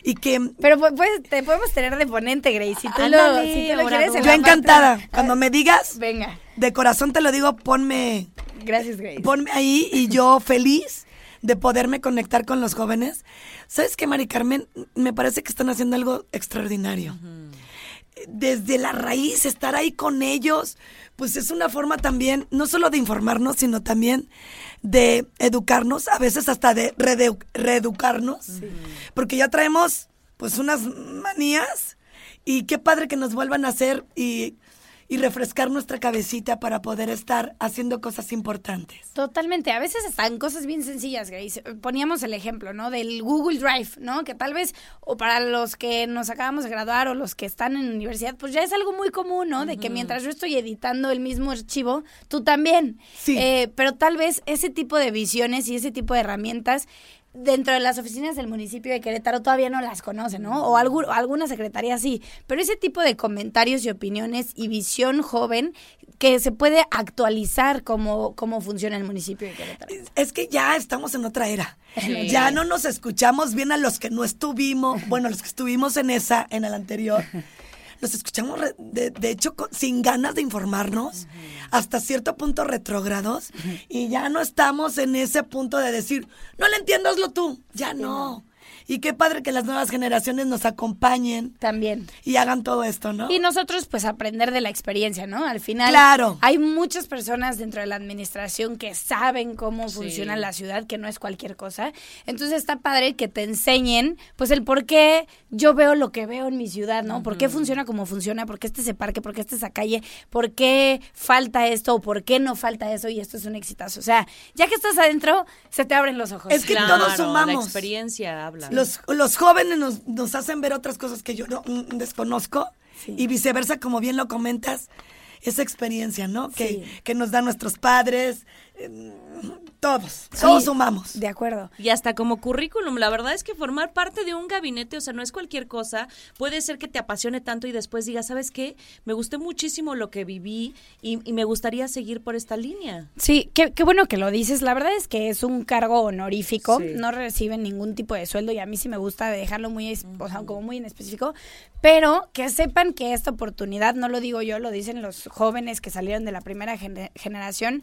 y que Pero pues, te podemos tener de ponente, Grace, si tú lo, si tú lo orador. quieres. en yo encantada. parte- Cuando me digas, Venga, de corazón te lo digo, ponme, gracias, Grace. ponme ahí y yo feliz de poderme conectar con los jóvenes. ¿Sabes qué, Mari Carmen? Me parece que están haciendo algo extraordinario. Desde la raíz, estar ahí con ellos, pues es una forma también, no solo de informarnos, sino también de educarnos, a veces hasta de reeducarnos, porque ya traemos pues unas manías y qué padre que nos vuelvan a hacer y, y refrescar nuestra cabecita para poder estar haciendo cosas importantes. Totalmente, a veces están cosas bien sencillas, Grace. Poníamos el ejemplo, ¿no? Del Google Drive, ¿no? Que tal vez, o para los que nos acabamos de graduar o los que están en universidad, pues ya es algo muy común, ¿no? De que mientras yo estoy editando el mismo archivo, tú también. Sí. Eh, pero tal vez ese tipo de visiones y ese tipo de herramientas dentro de las oficinas del municipio de Querétaro todavía no las conocen, ¿no? O algu- alguna secretaría sí. Pero ese tipo de comentarios y opiniones y visión joven que se puede actualizar cómo, cómo funciona el municipio de Querétaro. Es que ya estamos en otra era. Sí. Ya no nos escuchamos bien a los que no estuvimos, bueno, los que estuvimos en esa, en el anterior. Nos escuchamos, re- de, de hecho, con- sin ganas de informarnos, hasta cierto punto retrógrados, y ya no estamos en ese punto de decir, no le entiendo, hazlo tú. Ya no. Y qué padre que las nuevas generaciones nos acompañen. También. Y hagan todo esto, ¿no? Y nosotros, pues, aprender de la experiencia, ¿no? Al final, Claro. hay muchas personas dentro de la administración que saben cómo funciona la ciudad, que no es cualquier cosa. Entonces, está padre que te enseñen, pues, el por qué yo veo lo que veo en mi ciudad, ¿no? ¿Por qué funciona como funciona? ¿Por qué este ese parque? ¿Por qué esta esa calle? ¿Por qué falta esto? ¿O por qué no falta eso? Y esto es un exitazo. O sea, ya que estás adentro, se te abren los ojos. Es que Claro, todos sumamos. La experiencia habla. Los, los jóvenes nos, nos hacen ver otras cosas que yo no desconozco. Y viceversa, como bien lo comentas, esa experiencia, ¿no? Que, que nos dan nuestros padres, eh, todos, todos sumamos. De acuerdo. Y hasta como currículum, la verdad es que formar parte de un gabinete, o sea, no es cualquier cosa, puede ser que te apasione tanto y después digas, ¿sabes qué? Me gustó muchísimo lo que viví y, y me gustaría seguir por esta línea. Sí, qué, qué bueno que lo dices. La verdad es que es un cargo honorífico, Sí. no reciben ningún tipo de sueldo y a mí sí me gusta dejarlo muy, o sea, como muy en específico, pero que sepan que esta oportunidad, no lo digo yo, lo dicen los jóvenes que salieron de la primera gene- generación,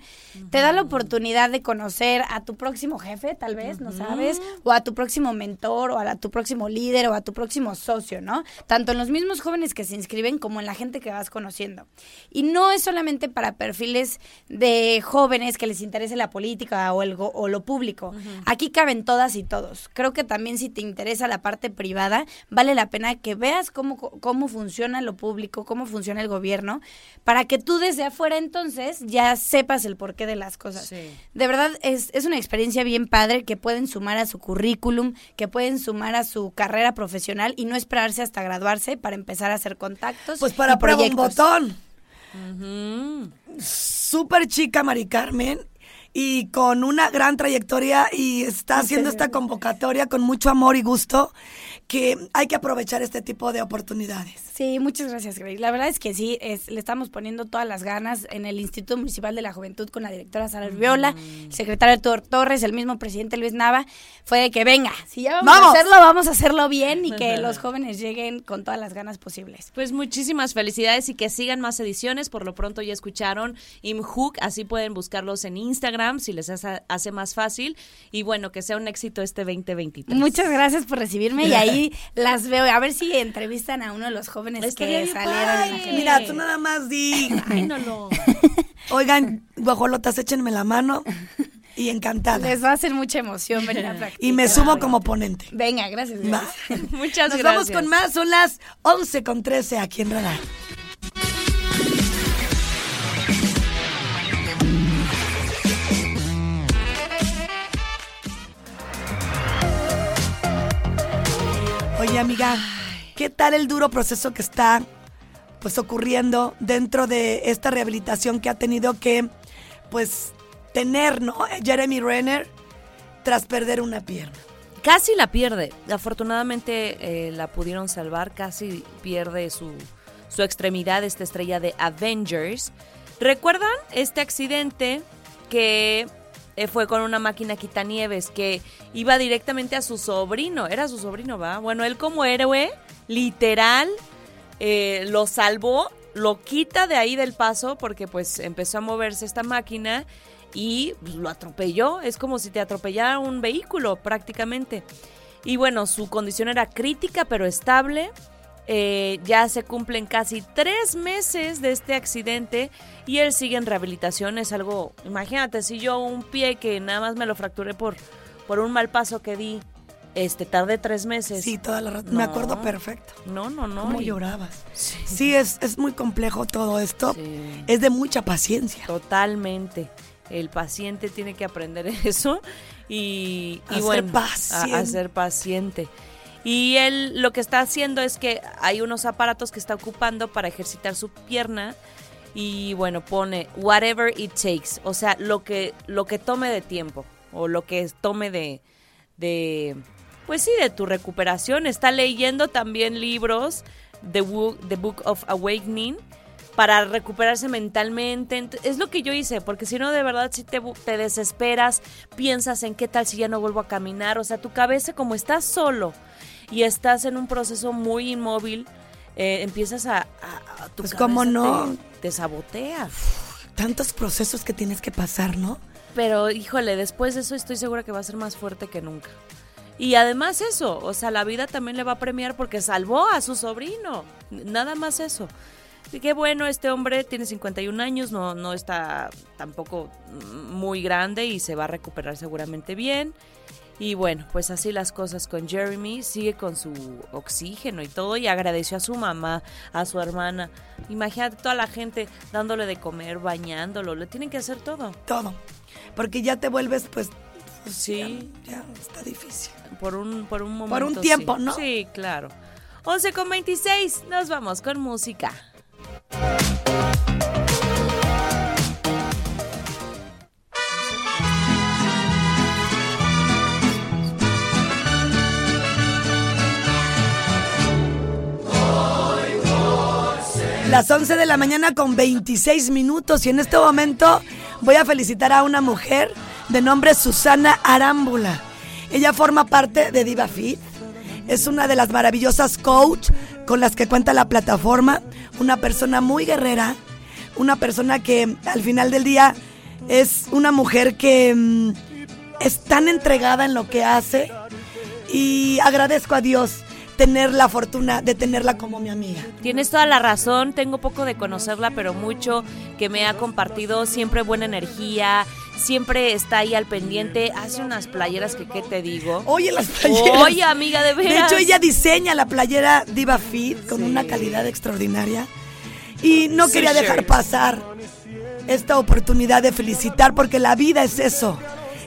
te da la oportunidad de conocer a tu próximo jefe, tal vez, no sabes, o a tu próximo mentor, o a la- tu próximo líder, o a tu próximo socio, ¿no? Tanto en los mismos jóvenes que se inscriben como en la gente que vas conociendo. Y no es solamente para perfiles de jóvenes que les interese la política o, el o lo público. Aquí caben todas y todos. Creo que también si te interesa la parte privada, vale la pena que veas cómo, cómo funciona lo público, cómo funciona el gobierno, para que tú desde afuera entonces ya sepas el porqué de las cosas. De verdad es, es una experiencia bien padre que pueden sumar a su currículum, que pueden sumar a su carrera profesional y no esperarse hasta graduarse para empezar a hacer contactos. Pues para prueba un botón. Súper chica Mari Carmen y con una gran trayectoria y está haciendo esta convocatoria con mucho amor y gusto que hay que aprovechar este tipo de oportunidades. Sí, muchas gracias, Grace. La verdad es que sí, es- le estamos poniendo todas las ganas en el Instituto Municipal de la Juventud con la directora Sara Viola, el secretario Héctor Torres, el mismo presidente Luis Nava, fue de que venga, si ya vamos, ¡Vamos! a hacerlo, vamos a hacerlo bien y que los jóvenes lleguen con todas las ganas posibles. Pues muchísimas felicidades y que sigan más ediciones. Por lo pronto ya escucharon Imhook, así pueden buscarlos en Instagram si les hace, hace más fácil. Y bueno, que sea un éxito este 2023. Muchas gracias por recibirme y ahí las veo. A ver si entrevistan a uno de los jóvenes Estaría que salieron. Mira, tú nada más di. Ay, no lo. Oigan, guajolotas, échenme la mano y encantada. Les va a hacer mucha emoción venir a practicar. Y me sumo como ponente. Venga, gracias. Grace. Muchas Nos gracias. vamos con más, son las 11 con 13 aquí en Radar. Oye, amiga, ¿qué tal el duro proceso que está pues ocurriendo dentro de esta rehabilitación que ha tenido que pues tener, ¿no? Jeremy Renner tras perder una pierna. Casi la pierde. Afortunadamente eh, la pudieron salvar. Casi pierde su, su extremidad, esta estrella de Avengers. ¿Recuerdan este accidente que eh, fue con una máquina quitanieves que iba directamente a su sobrino? Era su sobrino, ¿va? Bueno, él como héroe, literal, eh, lo salvó, lo quita de ahí del paso porque pues empezó a moverse esta máquina y lo atropelló. Es como si te atropellara un vehículo prácticamente. Y bueno, su condición era crítica pero estable. Eh, ya se cumplen casi tres meses de este accidente y él sigue en rehabilitación. Es algo, imagínate, si yo un pie que nada más me lo fracturé por, por un mal paso que di, este, tardé tres meses. Sí, toda la razón. Me No. acuerdo perfecto. No, no, no. ¿Cómo y- llorabas? Sí. Sí, es, es muy complejo todo esto. Sí. Es de mucha paciencia. Totalmente. El paciente tiene que aprender eso y, A y ser bueno, a- A, paciente. ser paciente. Y él lo que está haciendo es que hay unos aparatos que está ocupando para ejercitar su pierna y bueno, pone whatever it takes, o sea, lo que lo que tome de tiempo o lo que tome de de, pues sí, de tu recuperación. Está leyendo también libros, The Book, The Book of Awakening, para recuperarse mentalmente. Ent- Es lo que yo hice, porque si no, de verdad, si te, te desesperas, piensas en qué tal si ya no vuelvo a caminar. O sea, tu cabeza, como estás solo y estás en un proceso muy inmóvil, eh, empiezas a... a- a- tu Pues, ¿cómo no? Te, te sabotea. Tantos procesos que tienes que pasar, ¿no? Pero híjole, después de eso estoy segura que va a ser más fuerte que nunca. Y además eso, o sea, la vida también le va a premiar porque salvó a su sobrino. Nada más eso. Y qué bueno, este hombre tiene 51 años, no, no está tampoco muy grande y se va a recuperar seguramente bien. Y bueno, pues así las cosas con Jeremy, sigue con su oxígeno y todo y agradeció a su mamá, a su hermana. Imagínate toda la gente dándole de comer, bañándolo, le tienen que hacer todo. Todo. Porque ya te vuelves, pues, Sí, ya está difícil. Por un, por un momento. Por un tiempo, sí. ¿no? Sí, claro. 11 con 26, nos vamos con música. Las 11 de la mañana con 26 minutos y en este momento voy a felicitar a una mujer de nombre Susana Arámbula. Ella forma parte de Diva Fit. Es una de las maravillosas coach con las que cuenta la plataforma. Una persona muy guerrera. Una persona que al final del día es una mujer que mm, es tan entregada en lo que hace. Y agradezco a Dios tener la fortuna de tenerla como mi amiga. Tienes toda la razón, tengo poco de conocerla, pero mucho que me ha compartido, siempre buena energía, siempre está ahí al pendiente, hace unas playeras que qué te digo. Oye, las playeras. Oye, amiga, de De veras. hecho, ella diseña la playera Diva Fit con una calidad extraordinaria. Y no quería dejar pasar esta oportunidad de felicitar, porque la vida es eso.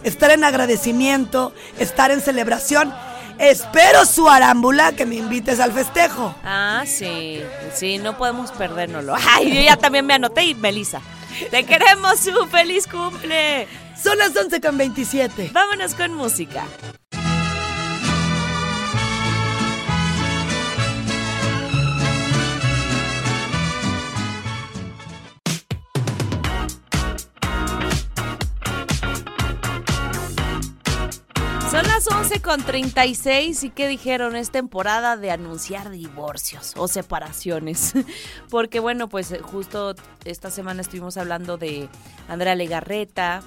Estar en agradecimiento, estar en celebración. Espero su arámbula que me invites al festejo. Ah, sí, sí, no podemos perdérnoslo. Ay, yo ya también me anoté y Melissa. Te queremos, su feliz cumple. Son las 11 con 27. Vámonos con música. Las 11 con 36 y ¿qué dijeron? Es temporada de anunciar divorcios o separaciones. Porque bueno, pues eh, justo esta semana estuvimos hablando de Andrea Legarreta,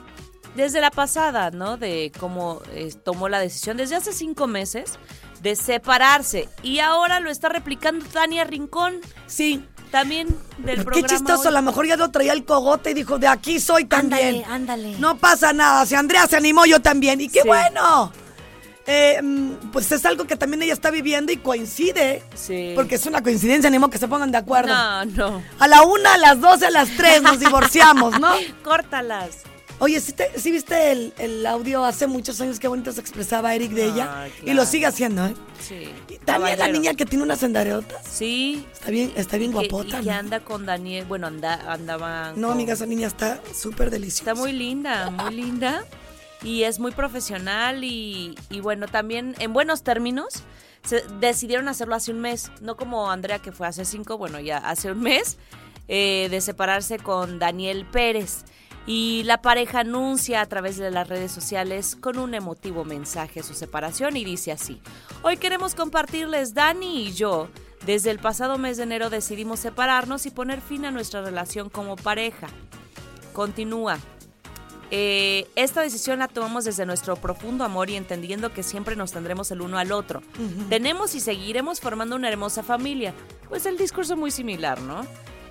desde la pasada, ¿no? De cómo eh, tomó la decisión desde hace cinco meses de separarse y ahora lo está replicando Tania Rincón. Sí. También del Qué programa. chistoso, a lo mejor ya lo traía el cogote y dijo, de aquí soy también. Ándale, ándale. No pasa nada, si Andrea se animó, yo también. Y qué Sí. bueno. Eh, mm, pues es algo que también ella está viviendo y coincide. Sí. Porque es una coincidencia, ni modo que se pongan de acuerdo. No, no. A la una, a las doce, a las tres nos divorciamos, ¿no? Córtalas. Oye, ¿sí, te- sí viste el, el audio hace muchos años? Qué bonito se expresaba Eric de ella. Y lo sigue haciendo, ¿eh? Sí. También la niña que tiene unas sendareotas. Sí. Está bien, está bien Y que- guapota, Y que ¿no? anda con Daniel. Bueno, anda, andaba. No, con- amiga, esa niña está súper deliciosa. Está muy linda, muy linda. Y es muy profesional y, bueno, también en buenos términos. Se decidieron hacerlo hace un mes, no como Andrea que fue hace cinco, bueno, ya hace un mes, eh, de separarse con Daniel Pérez. Y la pareja anuncia a través de las redes sociales con un emotivo mensaje su separación y dice así, hoy queremos compartirles Dani y yo. Desde el pasado mes de enero decidimos separarnos y poner fin a nuestra relación como pareja. Continúa. Eh, esta decisión la tomamos desde nuestro profundo amor y entendiendo que siempre nos tendremos el uno al otro. Tenemos y seguiremos formando una hermosa familia. Pues el discurso muy similar, ¿no?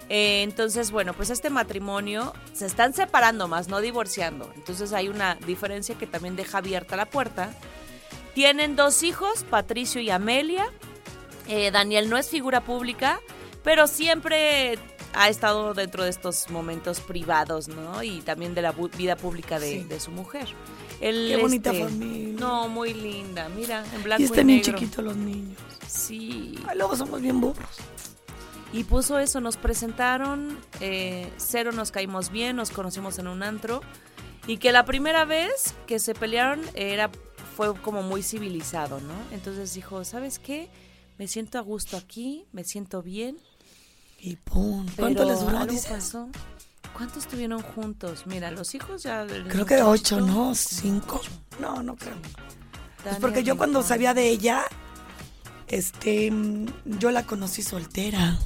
Eh, entonces, bueno, pues este matrimonio se están separando más, no divorciando. Entonces hay una diferencia que también deja abierta la puerta. Tienen dos hijos, Patricio y Amelia. Eh, Daniel no es figura pública, pero siempre ha estado dentro de estos momentos privados, ¿no? Y también de la vida pública de, Sí. de su mujer. Él, Qué bonita este, familia. No, muy linda. Mira, en blanco Y y, están bien negro. chiquitos los niños. Sí. Ay, luego somos bien burros. Y puso eso, nos presentaron, eh, cero nos caímos bien, nos conocimos en un antro. Y que la primera vez que se pelearon era fue como muy civilizado, ¿no? Entonces dijo, ¿sabes qué? Me siento a gusto aquí, me siento bien. Y pum. ¿Cuánto pero les duró? algo dices? pasó. ¿Cuántos estuvieron juntos? Mira, los hijos ya... el Creo que ocho, muchachito- ¿no? Cinco. No, no creo. Pues porque yo cuando sabía de ella, este, mm, yo la conocí soltera.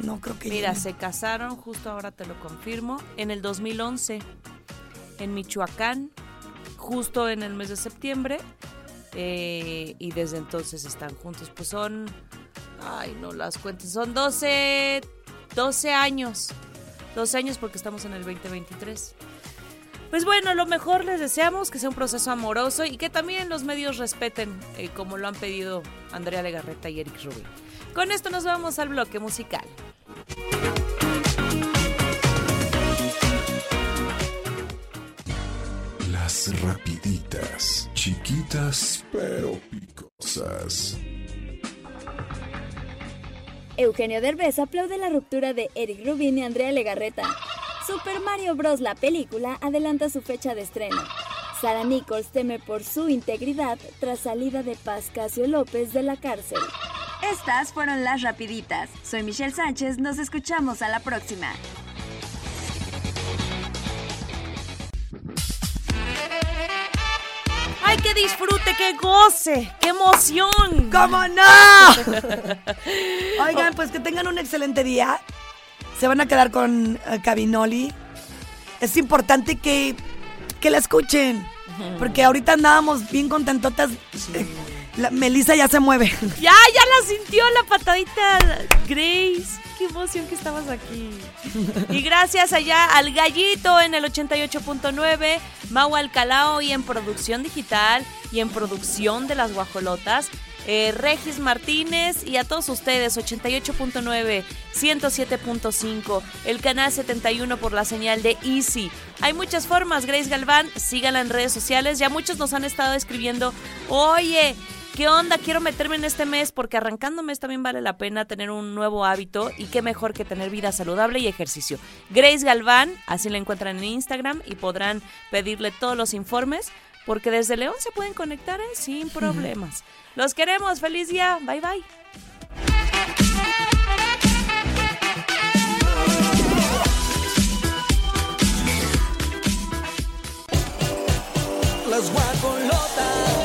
No creo que Mira, se casaron, justo ahora te lo confirmo, en el 2011, en Michoacán, justo en el mes de septiembre, eh, y desde entonces están juntos. Pues son, ay, no las cuentes, son 12, 12 años, 12 años porque estamos en el 2023. Pues bueno, lo mejor les deseamos que sea un proceso amoroso y que también los medios respeten, eh, como lo han pedido Andrea Legarreta y Eric Rubin. Con esto nos vamos al bloque musical. Las rapiditas, chiquitas pero picosas. Eugenio Derbez aplaude la ruptura de Eric Rubin y Andrea Legarreta. Super Mario Bros. la película adelanta su fecha de estreno. Sara Nichols teme por su integridad tras salida de Paz Casio López de la cárcel. Estas fueron las rapiditas. Soy Michelle Sánchez, nos escuchamos a la próxima. Que disfrute, que goce! ¡Qué emoción! ¿Cómo no? Oigan, pues que tengan un excelente día. Se van a quedar con eh, Cabinoli. Es importante que, que la escuchen. Porque ahorita andábamos bien contentotas. Eh, Melissa ya se mueve. ¡Ya, ya la sintió la patadita! Grace, qué emoción que estabas aquí. Y gracias allá al Gallito en el 88.9, Mau Alcalao y en producción digital y en producción de las guajolotas. eh, Regis Martínez y a todos ustedes, 88.9, 107.5, el canal 71 por la señal de Easy. Hay muchas formas, Grace Galván, síganla en redes sociales. Ya muchos nos han estado escribiendo, oye, ¿Qué onda? Quiero meterme en este mes porque arrancando mes también vale la pena tener un nuevo hábito y qué mejor que tener vida saludable y ejercicio. Grace Galván, así la encuentran en Instagram y podrán pedirle todos los informes porque desde León se pueden conectar ¿eh? sin problemas. Los queremos, feliz día, bye bye. Las guacolotas.